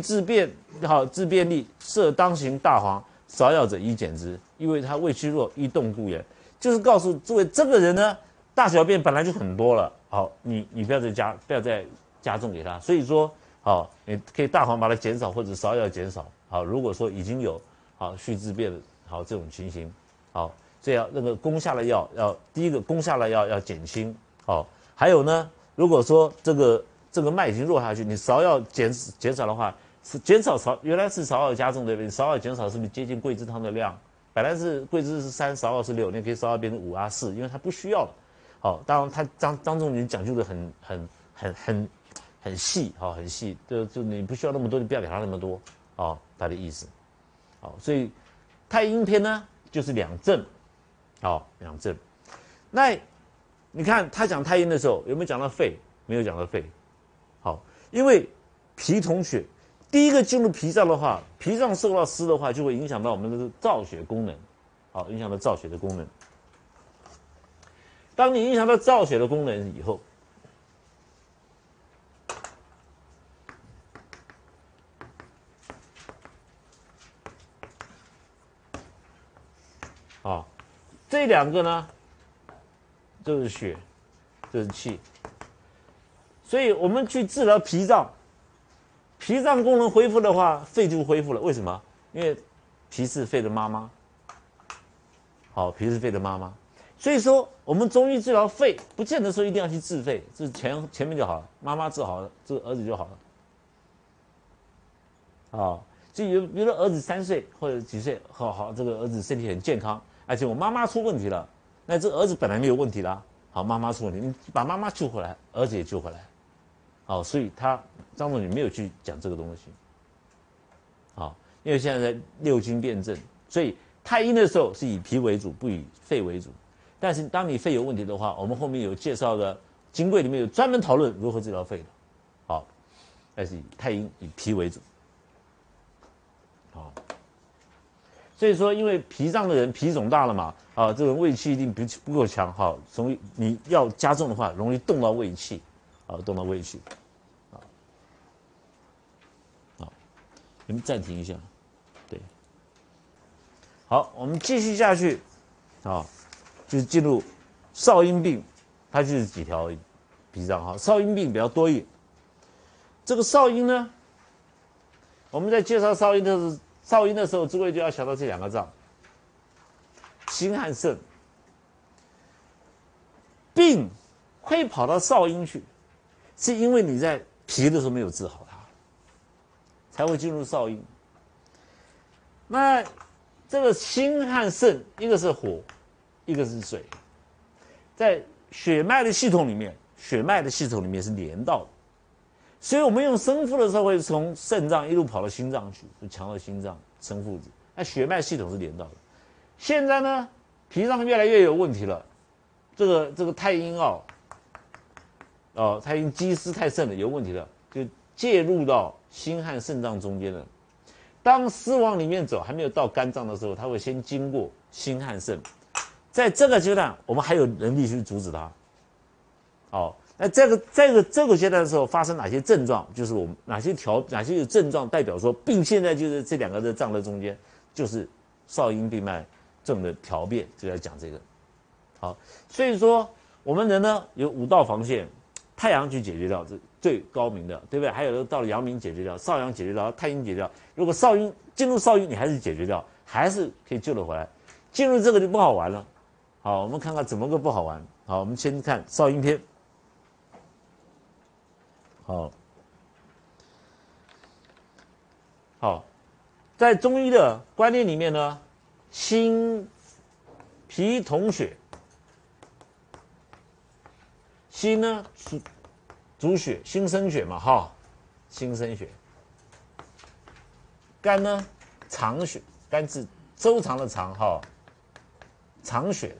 治便好治便利，设当行大黄，少药者宜减之，因为他胃虚弱，易动故也。就是告诉诸位，这个人呢，大小便本来就很多了，好，你你不要再加，不要再加重给他。所以说，好，你可以大黄把它减少或者少药减少。好，如果说已经有好虚治便的好这种情形，好，这样那个攻下的药要第一个攻下的药要减轻，好，还有呢，如果说这个这个脉已经弱下去，你芍药减减少的话，是减少少原来是芍药加重对不对？芍药减少是不是接近桂枝汤的量？本来是桂枝是三，少二是六，你可以芍药变成五啊四，因为它不需要了。好，当然他张张仲景讲究的很很很很很细，好，很细，就就你不需要那么多，你不要给他那么多，哦，他的意思。好，所以太阴篇呢就是两正，好，两正。那你看他讲太阴的时候有没有讲到肺？没有讲到肺。好，因为脾统血。第一个进入脾脏的话，脾脏受到湿的话，就会影响到我们的造血功能，好，影响到造血的功能。当你影响到造血的功能以后，啊，这两个呢，都是血，这是气，所以我们去治疗脾脏。脾脏功能恢复的话，肺就恢复了。为什么？因为脾是肺的妈妈。好，脾是肺的妈妈。所以说，我们中医治疗肺，不见得说一定要去治肺，是前前面就好了。妈妈治好了，这个儿子就好了。啊，就有比如说儿子三岁或者几岁，好好这个儿子身体很健康，而且我妈妈出问题了，那这儿子本来没有问题啦。好，妈妈出问题，你把妈妈救回来，儿子也救回来。好，所以他张总你没有去讲这个东西。好，因为现在在六经辩证，所以太阴的时候是以脾为主，不以肺为主。但是当你肺有问题的话，我们后面有介绍的金匮里面有专门讨论如何治疗肺的。好，但是以太阴以脾为主。好，所以说因为脾脏的人脾肿大了嘛，啊，这种胃气一定不不够强，哈，所以你要加重的话，容易动到胃气。啊，动到胃去，啊，好，你们暂停一下，对，好，我们继续下去，啊，就是进入少阴病，它就是几条脾脏哈，少阴病比较多一点。这个少阴呢，我们在介绍少阴的时少阴的时候，诸位就要想到这两个脏，心和肾，病会跑到少阴去。是因为你在脾的时候没有治好，才会进入少阴。那这个心和肾，一个是火，一个是水，在血脉的系统里面，血脉的系统里面是连到的，所以我们用生附的时候会从肾脏一路跑到心脏去，就强到心脏生附子。那血脉系统是连到的。现在呢，脾脏越来越有问题了，这个这个太阴哦。哦，太阴积湿太盛了，有问题了，就介入到心和肾脏中间的。当湿往里面走，还没有到肝脏的时候，它会先经过心和肾。在这个阶段，我们还有能力去阻止它。好，那这个这个这个阶段的时候，发生哪些症状？就是我们哪些条哪些有症状，代表说病现在就是这两个的脏的中间，就是少阴病脉症的条变，就要讲这个。好，所以说我们人呢有五道防线。太阳去解决掉，这最高明的，对不对？还有到了阳明解决掉，少阳解决掉，太阴解决掉。如果少阴进入少阴，你还是解决掉，还是可以救得回来。进入这个就不好玩了。好，我们看看怎么个不好玩。好，我们先看少阴篇。好，好，在中医的观念里面呢，心脾同血。心呢是主血，心生血嘛，哈，心生血。肝呢藏血，肝是周长的长，哈，藏血。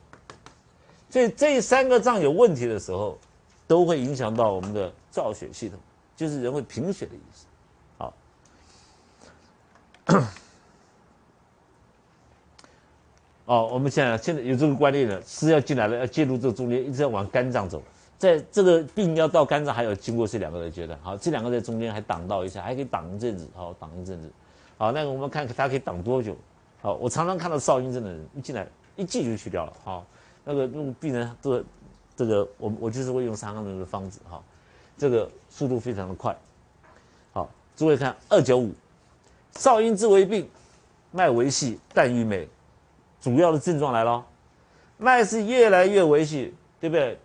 所以这三个脏有问题的时候，都会影响到我们的造血系统，就是人会贫血的意思。好，哦，我们现在现在有这个观念了，是要进来了，要介入这个中间，一直要往肝脏走。在这个病要到肝脏，还有经过这两个的阶段。好，这两个在中间还挡到一下，还可以挡一阵子。好，挡一阵子。好，那个我们看它可以挡多久？好，我常常看到少阴症的人一进来一剂就去掉了。好，那个用病人都这个我我就是会用三个人的方子。哈，这个速度非常的快。好，诸位看二九五，少阴之为病，脉为细，淡郁美，主要的症状来了，脉是越来越维系，对不对？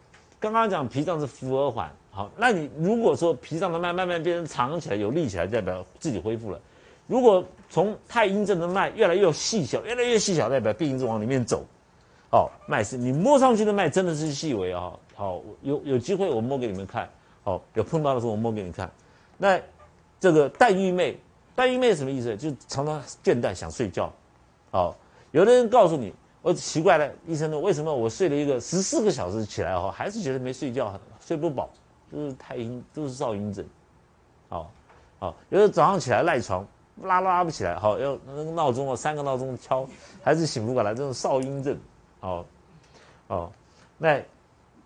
刚刚讲脾脏是浮而缓，好，那你如果说脾脏的脉慢慢变成长起来，有力起来，代表自己恢复了。如果从太阴症的脉越来越细小，越来越细小，代表病一直往里面走。哦，脉是你摸上去的脉真的是细微啊。好，有有机会我摸给你们看。好，有碰到的时候我摸给你看。那这个淡郁妹，淡郁妹什么意思？就常常倦怠，想睡觉。好，有的人告诉你，我奇怪了，医生呢？为什么我睡了一个十四个小时起来后，还是觉得没睡觉，睡不饱？就是太阴，都是少阴症。好，好，有的早上起来赖床。拉拉不起来，好要那个闹钟哦，三个闹钟敲还是醒不过来，这种少阴症，好，哦，那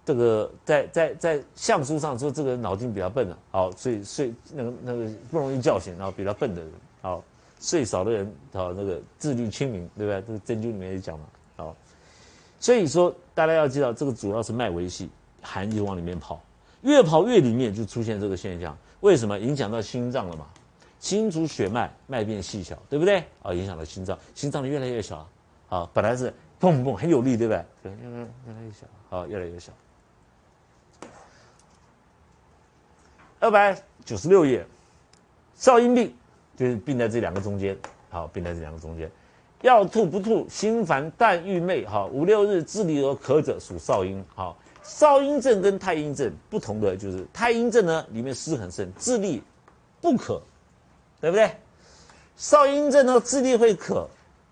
这个在在在相书上说这个人脑筋比较笨啊，好，所以睡那个那个不容易叫醒，然后比较笨的人，好，睡少的人，好那个自律清明，对不对？这个针灸里面也讲嘛，好，所以说大家要知道，这个主要是脉维系，寒就往里面跑，越跑越里面就出现这个现象，为什么？影响到心脏了嘛。心主血脉，脉变细小，对不对？啊，影响到心脏，心脏越来越小，啊，本来是砰砰很有力，对不对？对，越来越来越小，好，越来越小。二百九十六页，少阴病就是病在这两个中间，好，病在这两个中间，要吐不吐，心烦但郁寐，哈，五六日自离而咳者属少阴，好，少阴症跟太阴症不同的就是太阴症呢，里面湿很盛，自利不可。对不对？少阴症呢，智力会渴，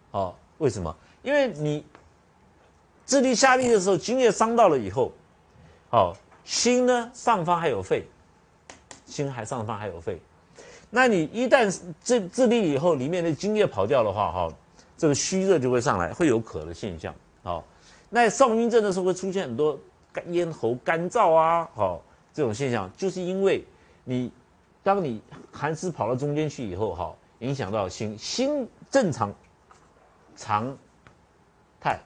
哦，为什么？因为你智力下利的时候，津液伤到了以后，好，心呢上方还有肺，心还上方还有肺，那你一旦智智力以后，里面的津液跑掉的话，哈，这个虚热就会上来，会有渴的现象，好，那少阴症的时候会出现很多干咽喉干燥啊，好，这种现象就是因为你。当你寒湿跑到中间去以后，哈，影响到心，心正常常态，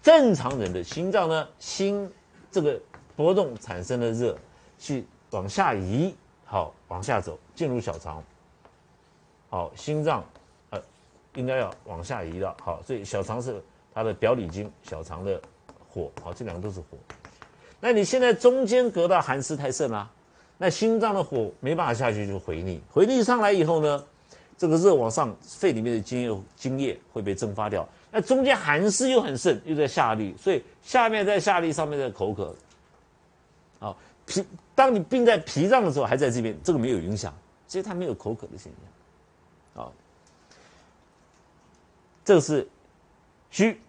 正常人的心脏呢，心这个波动产生的热，去往下移，好，往下走，进入小肠，好，心脏应该要往下移了，好，所以小肠是它的表里经，小肠的火，好，这两个都是火，那你现在中间隔到寒湿太盛了。那心脏的火没办法下去，就回逆，回逆上来以后呢，这个热往上，肺里面的津液津液会被蒸发掉。那中间寒湿又很盛，又在下利，所以下面在下利，上面在口渴。好，脾，当你病在脾脏的时候，还在这边，这个没有影响，所以它没有口渴的现象。好，这个是虚，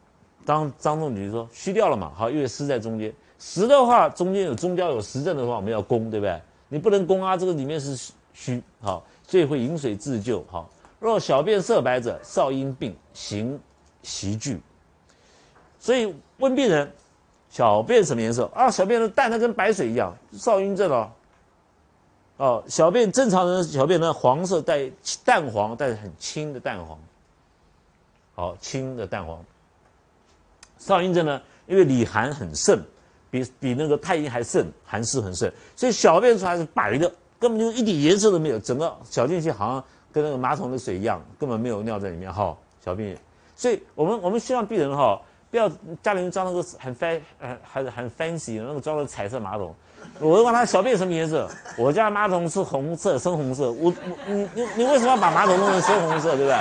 当张仲景说虚掉了嘛，好，因为湿在中间，实的话中间有中焦有实症的话，我们要攻，对不对？你不能攻啊，这个里面是虚，好，所以会饮水自救，好。若小便色白者，少阴病，行习聚。所以问病人，小便什么颜色啊？小便的淡的跟白水一样，少阴症哦。哦，小便正常人小便呢，黄色带淡黄，但是很轻的淡黄，好，清的蛋黄。少阴症呢，因为里寒很盛。比比那个太阴还盛，寒湿很盛，所以小便出来是白的，根本就一点颜色都没有，整个小便器好像跟那个马桶的水一样，根本没有尿在里面哈，小便。所以我们我们希望病人哈，不要家里面装那个很 fan 呃还是很 fancy 那个装的彩色马桶。我问他小便什么颜色，我家马桶是红色，深红色。我我你你你为什么要把马桶弄成深红色，对不对？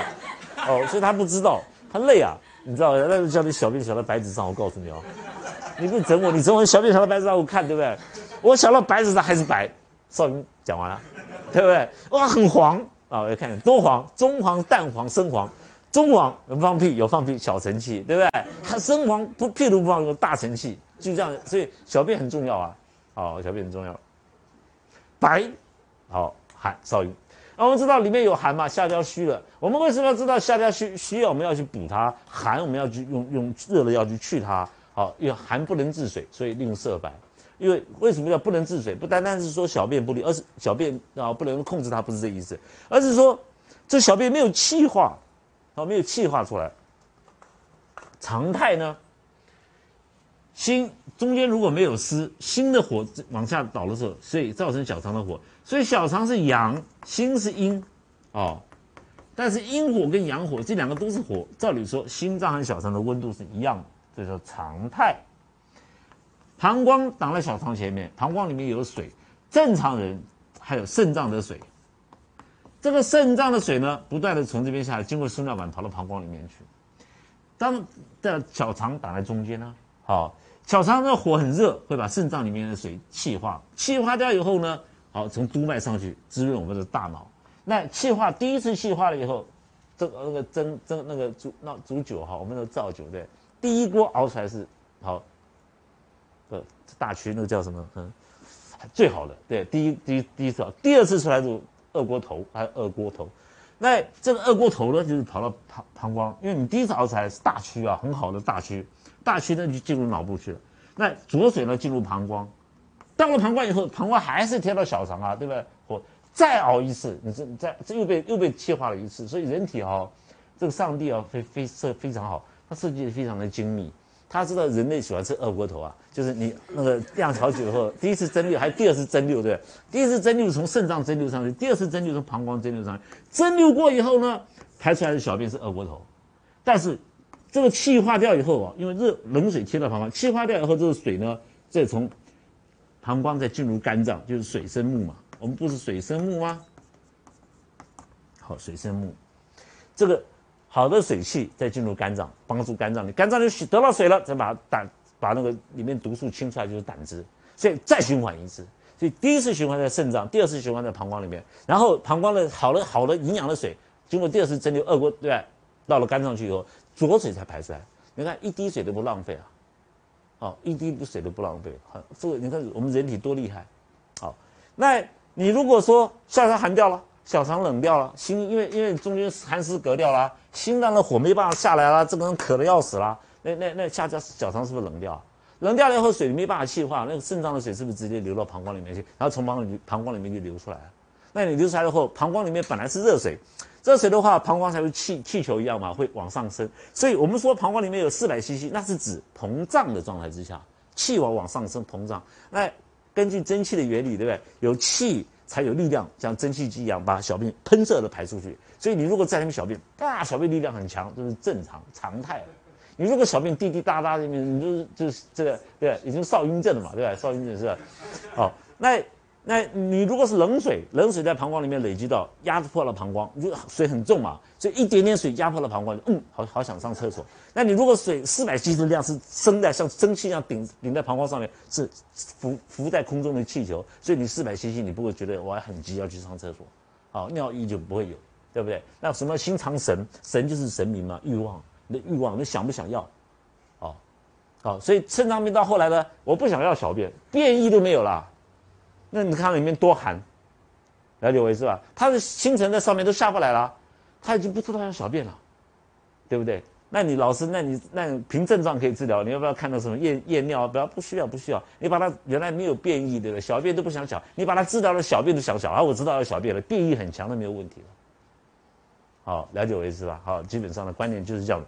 哦，所以他不知道，他累啊，你知道那就叫你小便小到白纸上，我告诉你哦。你不整我，你整我小便小到白纸上我看，对不对？我小到白纸上还是白。少云讲完了，对不对？哇，很黄啊！我看多黄，中黄、淡黄、深黄。中黄有放屁，有放屁，小成气，对不对？它深黄不屁都不放，有大成气，就这样。所以小便很重要啊，好，小便很重要。白，好喊少阴。我们知道里面有寒嘛，下焦虚了。我们为什么要知道下焦虚？需要我们要去补它，寒我们要去用用热的药去去它。好，因为寒不能治水，所以令色白。因为为什么叫不能治水？不单单是说小便不利，而是小便啊不能控制它，不是这意思，而是说这小便没有气化，啊没有气化出来。常态呢，心中间如果没有湿，心的火往下倒的时候，所以造成小肠的火。所以小肠是阳，心是阴，哦。但是阴火跟阳火这两个都是火，照理说心脏和小肠的温度是一样的，这叫常态。膀胱挡在小肠前面，膀胱里面有水，正常人还有肾脏的水。这个肾脏的水呢，不断的从这边下来，经过输尿管跑到膀胱里面去。当的小肠挡在中间呢，好，小肠的火很热，会把肾脏里面的水气化，气化掉以后呢，好，从督脉上去滋润我们的大脑。那气化第一次气化了以后，这个那个蒸蒸那个煮那煮酒哈，我们的造酒对，第一锅熬出来是好。呃，大区那个叫什么？嗯，最好的对，第一第一第一次，第二次出来就二锅头，还有二锅头。那这个二锅头呢，就是跑到膀膀胱，因为你第一次熬出来是大区啊，很好的大区，大区呢就进入脑部去了。那浊水呢进入膀胱，到了膀胱以后，膀胱还是贴到小肠啊，对不对？或再熬一次，你这再这又被又被气化了一次。所以人体哈，这个上帝啊，非非设非常好，他设计的非常的精密。他知道人类喜欢吃二锅头啊，就是你那个酿好酒以后，第一次蒸馏，还第二次蒸馏，对？第一次蒸馏从肾脏蒸馏上去，第二次蒸馏从膀胱蒸馏上去。蒸馏过以后呢，排出来的小便是二锅头，但是这个气化掉以后啊，因为热冷水贴到膀胱，气化掉以后，这个水呢再从膀胱再进入肝脏，就是水生木嘛。我们不是水生木吗？好，水生木，这个。好的水气再进入肝脏，帮助肝脏，你肝脏就得到水了，再把胆把那个里面毒素清出来就是胆汁，所以再循环一次。所以第一次循环在肾脏，第二次循环在膀胱里面，然后膀胱的好的好的营养的水经过第二次蒸馏二锅，对到了肝脏去以后，浊水才排出来。你看一滴水都不浪费啊，好，一滴水都不浪费。好，这个你看我们人体多厉害。好，那你如果说下山寒掉了。小肠冷掉了，心因为因为中间寒湿隔掉了，心脏的火没办法下来了，这个人渴的要死了，那那那下焦小肠是不是冷掉？冷掉了以后水没办法气化，那个肾脏的水是不是直接流到膀胱里面去？然后从膀里膀胱里面就流出来了。那你流出来以后，膀胱里面本来是热水，热水的话，膀胱才会气气球一样嘛，会往上升。所以我们说膀胱里面有四百 cc，那是指膨胀的状态之下，气往往上升膨胀。那根据蒸汽的原理，对不对？有气。才有力量像蒸汽机一样把小便喷射的排出去，所以你如果在那边小便，啊，小便力量很强，这是正常常态。你如果小便滴滴答答的，你就是就是这个对，已经少阴症了嘛，对吧？少阴症是吧？好，那。那你如果是冷水，冷水在膀胱里面累积到压迫了膀胱，就水很重嘛，所以一点点水压迫了膀胱，嗯，好好想上厕所。那你如果水四百 cc 的量是升在像蒸汽一样顶顶在膀胱上面，是浮浮在空中的气球，所以你四百 cc 你不会觉得我还很急要去上厕所，好尿意就不会有，对不对？那什么心藏神，神就是神明嘛，欲望，你的欲望，你想不想要？好，好，所以肾脏病到后来呢，我不想要小便，便意都没有了。那你看里面多寒，了解我意思吧？他的星辰在上面都下不来了，他已经不知道要小便了，对不对？那你老师，那你那凭症状可以治疗，你要不要看到什么验验尿？不要，不需要，不需要。你把他原来没有变异，对不对？小便都不想小，你把他治疗了，小便都想小，啊，我知道要小便了，变异很强的没有问题了。好，了解我意思吧？好，基本上的观念就是这样。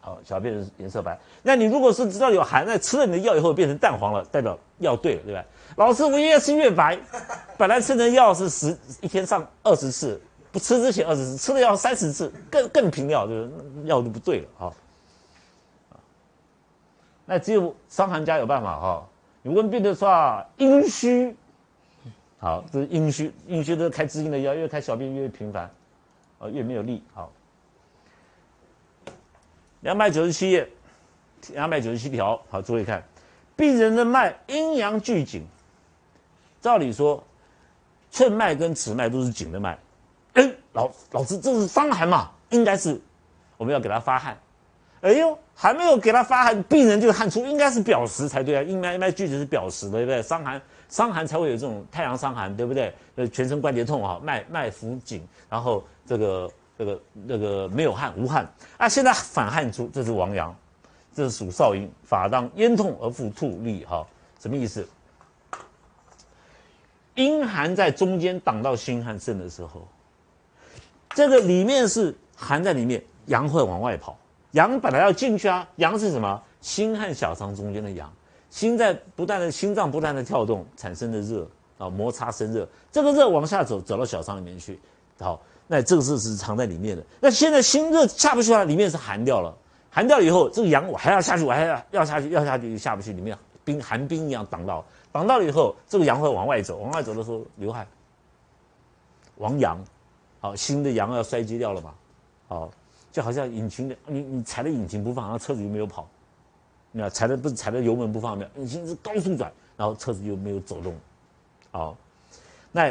好，小便颜色白。那你如果是知道有寒，那吃了你的药以后变成淡黄了，代表药对了，对吧？老师，我越吃越白。本来吃的药是十一天上二十次，不吃之前二十次，吃了药三十次，更更频尿，就是药就不对了啊。那只有伤寒家有办法哈。你问病的话，阴虚，好，这是阴虚，阴虚都开滋阴的药，越开小便越频繁，啊，越没有力，好。两百九十七页，两百九十七条，好，注意看，病人的脉阴阳俱紧。照理说，寸脉跟尺脉都是紧的脉。哎，老老师，这是伤寒嘛？应该是我们要给他发汗。哎呦，还没有给他发汗，病人就汗出，应该是表实才对啊。阴脉阴脉具体是表实的，对不对？伤寒伤寒才会有这种太阳伤寒，对不对？呃，全身关节痛啊，脉脉浮紧，然后这个。这个那个没有汗无汗啊，现在反汗出，这是王阳，这是属少阴，法当咽痛而复吐利哈，什么意思？阴寒在中间挡到心和肾的时候，这个里面是寒在里面，阳会往外跑。阳本来要进去啊，阳是什么？心和小肠中间的阳，心在不断的心脏不断的跳动产生的热啊，摩擦生热，这个热往下走，走到小肠里面去，好，那这个是是藏在里面的。那现在心热下不去了，里面是寒掉了，寒掉了以后，这个阳我还要下去，我还要要下去，要下去下不去，里面冰寒冰一样挡到。挡到了以后，这个阳会往外走，往外走的时候流汗，亡阳，好，新的阳要衰竭掉了嘛，好，就好像引擎的，你你踩了引擎不放，然后车子就没有跑，你看踩的不是踩的油门不放的，引擎是高速转，然后车子就没有走动，好，那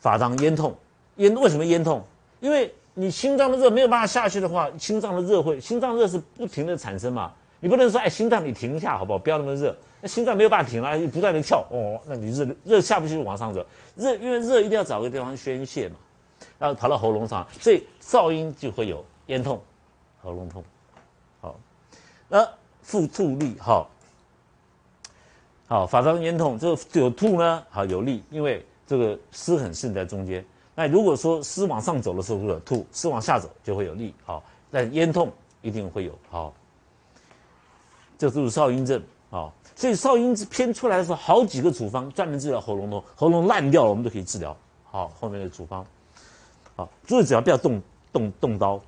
法当咽痛，咽为什么咽痛？因为你心脏的热没有办法下去的话，心脏的热会，心脏热是不停的产生嘛，你不能说哎心脏你停一下好不好？不要那么热。那心脏没有办法停了，不断的跳哦，那你热热下不去就往上走，热因为热一定要找个地方宣泄嘛，然后跑到喉咙上，所以噪音就会有咽痛、喉咙痛，好，那腹吐力哈，好，法当咽痛，这个有吐呢，好有力，因为这个湿很渗在中间。那如果说湿往上走的时候会有吐，湿往下走就会有力，好，但咽痛一定会有，好，这就是少阴症，好。所以少阴偏出来的时候，好几个处方专门治疗喉咙痛，喉咙烂掉了，我们都可以治疗。好，后面的处方，好，注意只要不要动动动刀，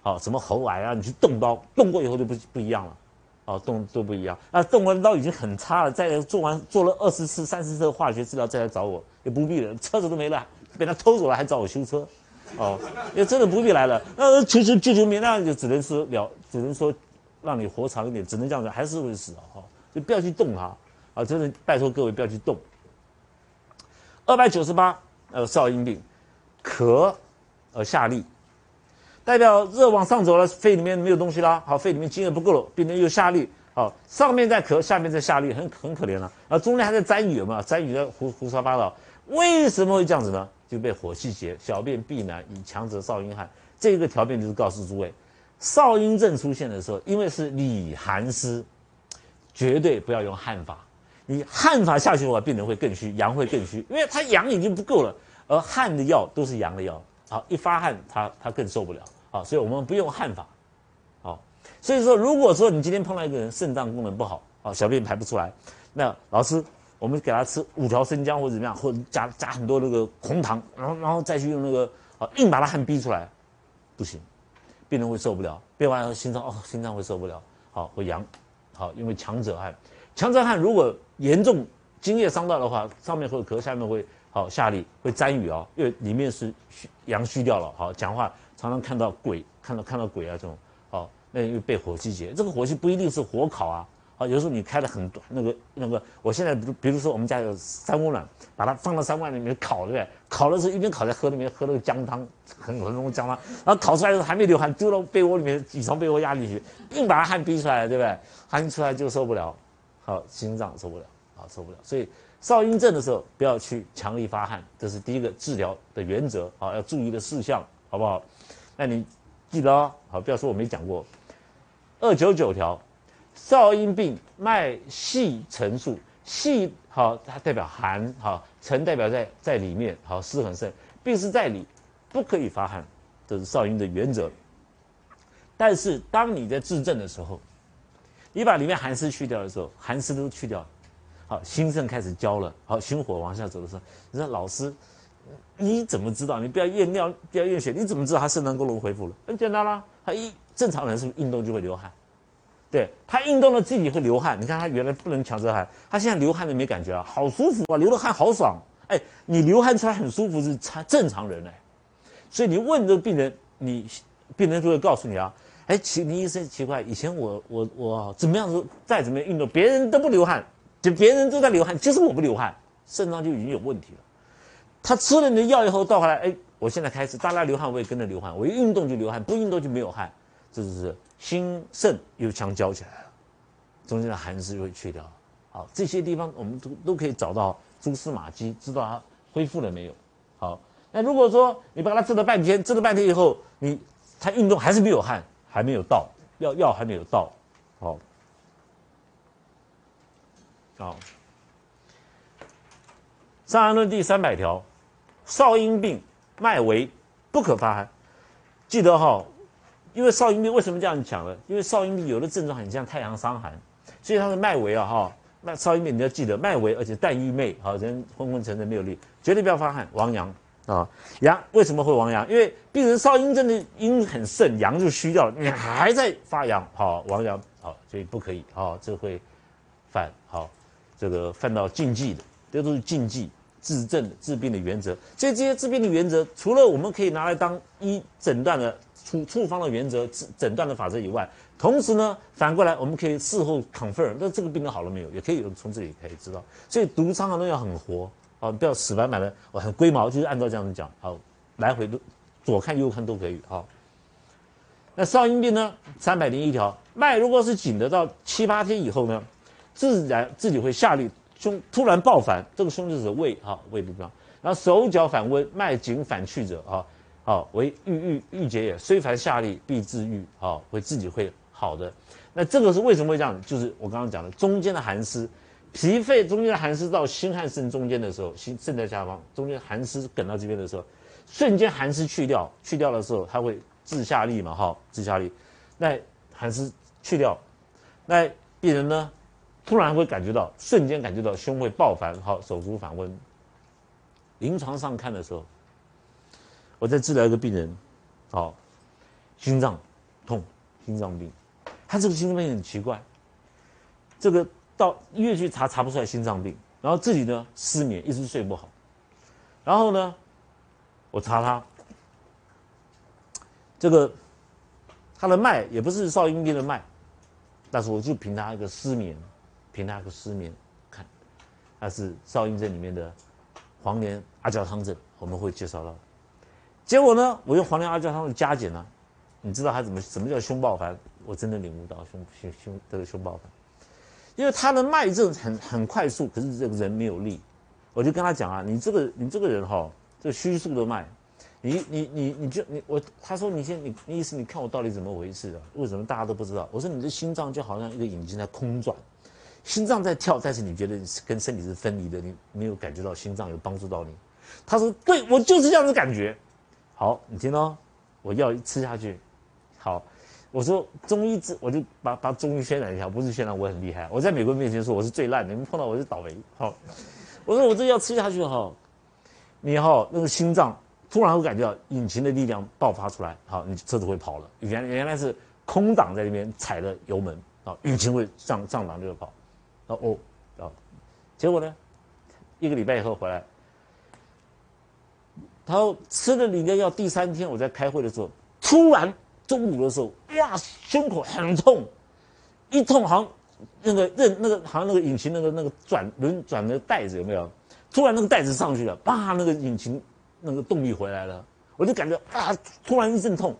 好，什么喉癌啊，你去动刀，动过以后就不不一样了，好，动都不一样。啊，动完刀已经很差了，再做完做了二十次、三十次的化学治疗再来找我也不必了，车子都没了，被他偷走了还找我修车，哦，也真的不必来了。那求求救救命，那就只能说了，只能说让你活长一点，只能这样子，还是会死啊，哈。就不要去动它，啊，真的拜托各位不要去动。二百九十八，呃，少阴病，咳，呃下痢，代表热往上走了，肺里面没有东西啦，好，肺里面津液不够了，病人又下痢，好，上面在咳，下面在下痢，很很可怜了，啊，中间还在沾雨嘛，沾雨的胡胡说八道，为什么会这样子呢？就被火气结，小便必难，以强则少阴汗，这个条件就是告诉诸位，少阴症出现的时候，因为是里寒湿。绝对不要用汗法，你汗法下去的话，病人会更虚，阳会更虚，因为他阳已经不够了，而汗的药都是阳的药，好，一发汗他他更受不了，好，所以我们不用汗法，好，所以说如果说你今天碰到一个人肾脏功能不好，啊，小便排不出来，那老师我们给他吃五条生姜或者怎么样，或者加加很多那个红糖，然后然后再去用那个啊硬把他汗逼出来，不行，病人会受不了，憋完以后心脏哦心脏会受不了，好会阳。好，因为强者汗，强者汗如果严重津液伤到的话，上面会咳，下面会好下痢，会沾雨啊，因为里面是虚阳虚掉了。好，讲话常常看到鬼，看到看到鬼啊这种，好，那因为被火气劫，这个火气不一定是火烤啊。有时候你开的很那个那个，我现在比如比如说我们家有三温暖，把它放到三温暖里面烤，对不对？烤的时候一边烤在喝里面喝那个姜汤，很很浓姜汤，然后烤出来的时候还没流汗，丢到被窝里面，几床被窝压进去，硬把它汗逼出来，对不对？汗出来就受不了，好，心脏受不了，好受不了。所以少阴症的时候不要去强力发汗，这是第一个治疗的原则，啊，要注意的事项，好不好？那你记得哦，好，不要说我没讲过，二九九条。少阴病脉细沉数，细好，它代表寒好，沉代表在在里面好，湿很盛，病是在里，不可以发汗，这是少阴的原则。但是当你在治症的时候，你把里面寒湿去掉的时候，寒湿都去掉，好，心肾开始焦了，好，心火往下走的时候，你说老师，你怎么知道？你不要验尿，不要验血，你怎么知道他肾脏功能恢复了？很简单啦，他一正常人是不是运动就会流汗？对他运动了自己会流汗，你看他原来不能强制汗，他现在流汗都没感觉啊，好舒服啊，流的汗好爽。哎，你流汗出来很舒服是常正常人哎，所以你问这个病人，你病人就会告诉你啊，哎，奇你医生奇怪，以前我我我怎么样子再怎么样运动，别人都不流汗，就别人都在流汗，就是我不流汗，肾脏就已经有问题了。他吃了你的药以后，倒回来，哎，我现在开始大家流汗，我也跟着流汗，我一运动就流汗，不运动就没有汗，这就是。心肾又相交起来了，中间的寒湿就会去掉。好，这些地方我们都都可以找到蛛丝马迹，知道它恢复了没有？好，那如果说你把它治了半天，治了半天以后，你他运动还是没有汗，还没有到，药药还没有到，好，好，伤寒论第三百条，少阴病脉为不可发寒。记得哈，因为少阴病为什么这样讲呢？因为少阴病有的症状很像太阳伤寒，所以它的脉为啊哈，那少阴病你要记得脉为，而且淡郁昧，好人昏昏沉沉没有力，绝对不要发汗。亡阳啊，阳为什么会亡阳？因为病人少阴症的阴很盛，阳就虚掉了，你还在发阳，好亡阳，好所以不可以，好这会犯好这个犯到禁忌的，这都是禁忌。治症治病的原则，所以这些治病的原则，除了我们可以拿来当医诊断的处处方的原则、诊诊断的法则以外，同时呢，反过来我们可以事后 confirm，那这个病人好了没有，也可以从这里可以知道。所以读伤寒论要很活啊，不要死板板的，我很龟毛，就是按照这样子讲，好，来回都左看右看都可以好。那少阴病呢，三百零一条，脉如果是紧的，到七八天以后呢，自然自己会下利。胸突然爆反，这个胸就是胃哈，胃地方。然后手脚反温，脉紧反去者啊，好为郁郁郁结也。虽凡下利，必自愈，好会自己会好的。那这个是为什么会这样？就是我刚刚讲的，中间的寒湿，脾肺中间的寒湿到心和肾中间的时候，心肾在下方，中间寒湿梗到这边的时候，瞬间寒湿去掉，去掉的时候，它会自下利嘛，哈，自下利。那寒湿去掉，那病人呢？突然会感觉到，瞬间感觉到胸会爆烦，好手足反温。临床上看的时候，我在治疗一个病人，好，心脏痛，心脏病，他这个心脏病很奇怪，这个到医院去查查不出来心脏病，然后自己呢失眠，一直睡不好，然后呢，我查他，这个他的脉也不是少阴病的脉，但是我就凭他一个失眠。凭他一个失眠，看，那是少阴症里面的黄连阿胶汤症，我们会介绍到。结果呢，我用黄连阿胶汤的加减呢，你知道他怎么什么叫胸爆烦？我真的领悟到胸胸胸这个胸爆烦，因为他的脉症很很快速，可是这个人没有力。我就跟他讲啊，你这个你这个人哈，这虚数的脉，你你你你就你我他说你先你你意思你看我到底怎么回事啊？为什么大家都不知道？我说你的心脏就好像一个引擎在空转。心脏在跳，但是你觉得跟身体是分离的，你没有感觉到心脏有帮助到你。他说：“对我就是这样子感觉。”好，你听到？我药吃下去，好。我说中医治，我就把把中医渲染一下，不是渲染我很厉害。我在美国面前说我是最烂的，你们碰到我是倒霉。好，我说我这药吃下去哈，你哈那个心脏突然会感觉到引擎的力量爆发出来，好，你车子会跑了。原原来是空挡在那边踩了油门啊，引擎会上上档就会跑。哦，哦，结果呢？一个礼拜以后回来，然后吃了你的药，第三天我在开会的时候，突然中午的时候，哇，胸口很痛，一痛好像那个任那个好像那个引擎那个那个转轮转的带子有没有？突然那个带子上去了，叭，那个引擎那个动力回来了，我就感觉啊，突然一阵痛，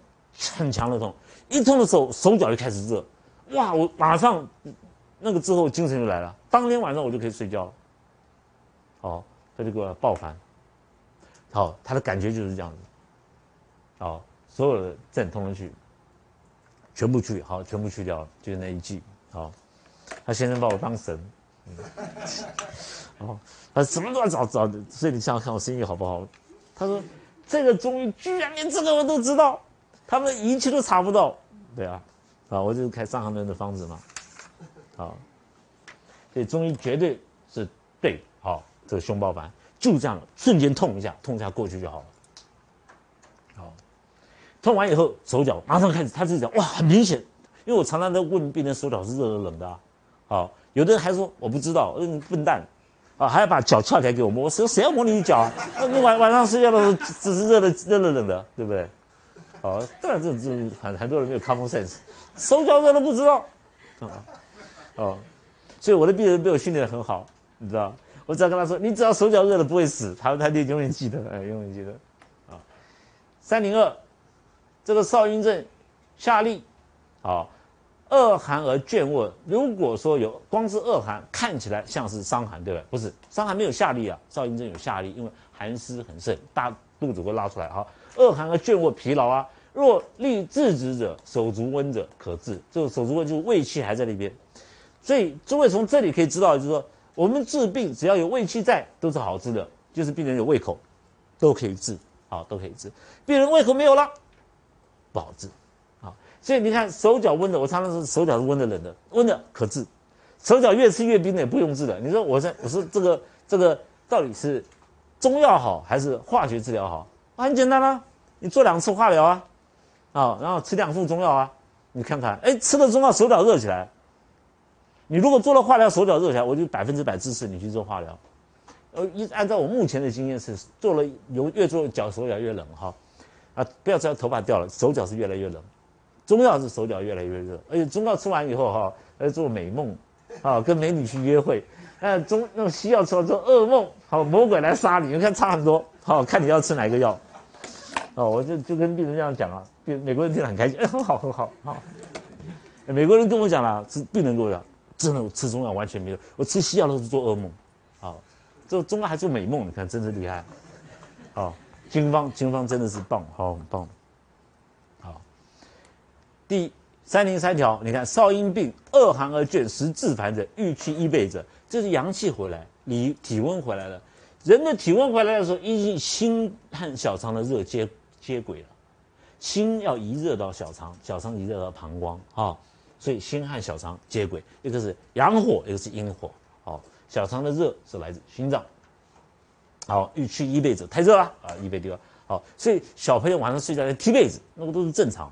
很强的痛，一痛的时候手脚就开始热，哇，我马上。那个之后精神就来了，当天晚上我就可以睡觉了。好，他就给我爆烦。好，他的感觉就是这样子。好，所有的症通通去，全部去，好，全部去掉了，就是那一剂。好，他先生把我当神。嗯哦，他什么都要找找，所以你想想看我生意好不好？他说这个中医居然连这个我都知道，他们仪器都查不到。对啊，啊，我就是开上行人的方子嘛。好，所以中医绝对是对。好，这个胸爆烦就这样瞬间痛一下，痛一下过去就好了。好，痛完以后手脚马上开始，他自己讲哇，很明显。因为我常常在问病人手脚是热的冷的。好，有的人还说我不知道，嗯，笨蛋，啊，还要把脚翘起来给我摸，谁谁要摸你的脚啊？那晚晚上睡觉的时候只是热的热的冷的，对不对？好，当然这这很很多人没有 common sense，手脚热都不知道。啊哦，所以我的病人被我训练的很好，你知道？我只要跟他说，你只要手脚热了不会死，他他就永远记得，哎，永远记得。啊，三零二，这个少阴症，下利，啊，恶寒而倦卧。如果说有光是恶寒，看起来像是伤寒，对不对？不是，伤寒没有下利啊，少阴症有下利，因为寒湿很盛，大肚子会拉出来。哈，恶寒而倦卧，疲劳啊。若立制止者，手足温者可治。这个手足温就是胃气还在那边。所以诸位从这里可以知道，就是说我们治病只要有胃气在，都是好治的。就是病人有胃口，都可以治，好，都可以治。病人胃口没有了，不好治，好。所以你看手脚温的，我常常说手脚是温的冷的，温的可治，手脚越吃越冰的也不用治的。你说我在我说这个这个到底是中药好还是化学治疗好？很简单啊，你做两次化疗啊，啊，然后吃两副中药啊，你看看，哎，吃了中药手脚热起来。你如果做了化疗，手脚热起来，我就百分之百支持你去做化疗。呃，一按照我目前的经验是，做了有越做脚手脚越冷哈，啊，不要说头发掉了，手脚是越来越冷。中药是手脚越来越热，而且中药吃完以后哈，还做美梦，啊，跟美女去约会。那中那种西药吃完之后噩梦，好魔鬼来杀你，你看差很多。好看你要吃哪个药？哦，我就就跟病人这样讲啊，病美国人听得很开心，哎，很好很好好。美国人跟我讲了，是病人跟我讲。真的，我吃中药完全没有，我吃西药都是做噩梦，好，这中药还做美梦，你看真是厉害，好，经方经方真的是棒，好很棒，好，第三零三条，你看少阴病恶寒而倦，食自烦者，欲去衣被者，这是阳气回来，你体温回来了，人的体温回来的时候，一定心和小肠的热接接轨了，心要移热到小肠，小肠移热到膀胱，啊。所以心和小肠接轨，一个是阳火，一个是阴火。好，小肠的热是来自心脏。好，欲去衣被子太热了啊，衣被丢了。好，所以小朋友晚上睡觉要踢被子，那个都是正常。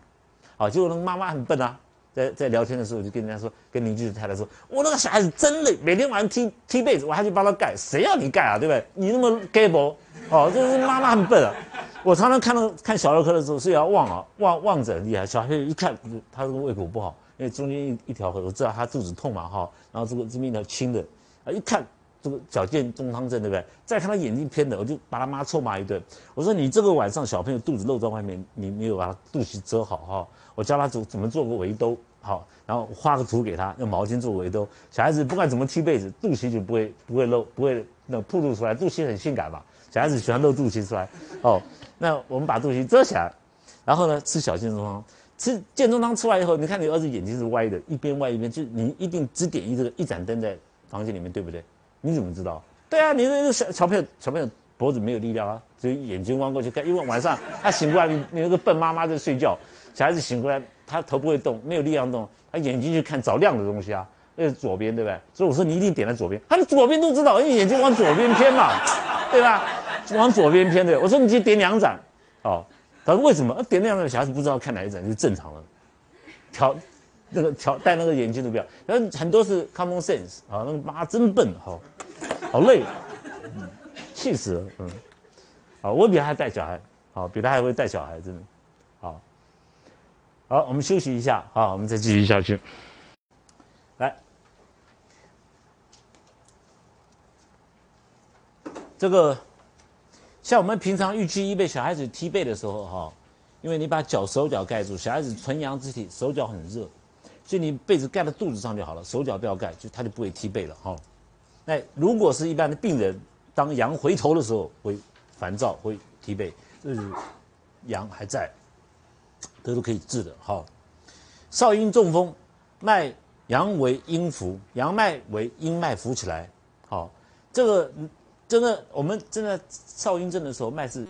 好，结果那个妈妈很笨啊，在在聊天的时候就跟人家说，跟邻居太太说，我那个小孩子真累，每天晚上踢踢被子，我还去帮他盖，谁要你盖啊，对不对？你那么 gay 不？哦，这是妈妈很笨啊。我常常看到看小儿科的时候是要望啊，望望着很厉害，小孩一看他这个胃口不好。因为中间一一条河，我知道他肚子痛嘛哈，然后这个这边一条青的，啊一看这个脚见中汤症对不对？再看他眼睛偏的，我就把他妈臭骂一顿。我说你这个晚上小朋友肚子露在外面，你没有把他肚脐遮好哈，我教他怎怎么做个围兜好，然后画个图给他，用毛巾做围兜。小孩子不管怎么踢被子，肚脐就不会不会露，不会那暴露出来。肚脐很性感嘛，小孩子喜欢露肚脐出来哦。那我们把肚脐遮起来，然后呢吃小健中汤。吃健中汤出来以后，你看你儿子眼睛是歪的，一边歪一边，就你一定只点一这个一盏灯在房间里面，对不对？你怎么知道？对啊，你那个小小朋友小朋友脖子没有力量啊，所以眼睛弯过去看，因为晚上他醒过来，你你那个笨妈妈在睡觉，小孩子醒过来，他头不会动，没有力量动，他眼睛去看找亮的东西啊，那是左边，对不对？所以我说你一定点在左边，他的左边都知道，因为眼睛往左边偏嘛，对吧？往左边偏的，我说你去点两盏，哦。他说：“为什么啊？点亮的小孩子不知道看哪一盏就正常了。调那个调戴那个眼镜都不要。然后很多是 common sense 啊，那个妈真笨，好，好累，气死了，嗯，好，我比他还带小孩，好，比他还会带小孩，真的，好，好，我们休息一下，好，我们再继续下去。来，这个。”像我们平常预期一被小孩子踢背的时候，哈，因为你把脚手脚盖住，小孩子纯阳之体，手脚很热，所以你被子盖在肚子上就好了，手脚不要盖，就他就不会踢背了，哈。那如果是一般的病人，当阳回头的时候会烦躁，会踢背，这是阳还在，这都可以治的，哈。少阴中风，脉阳为阴浮，阳脉为阴脉浮起来，好，这个。真的，我们真的少阴症的时候，脉是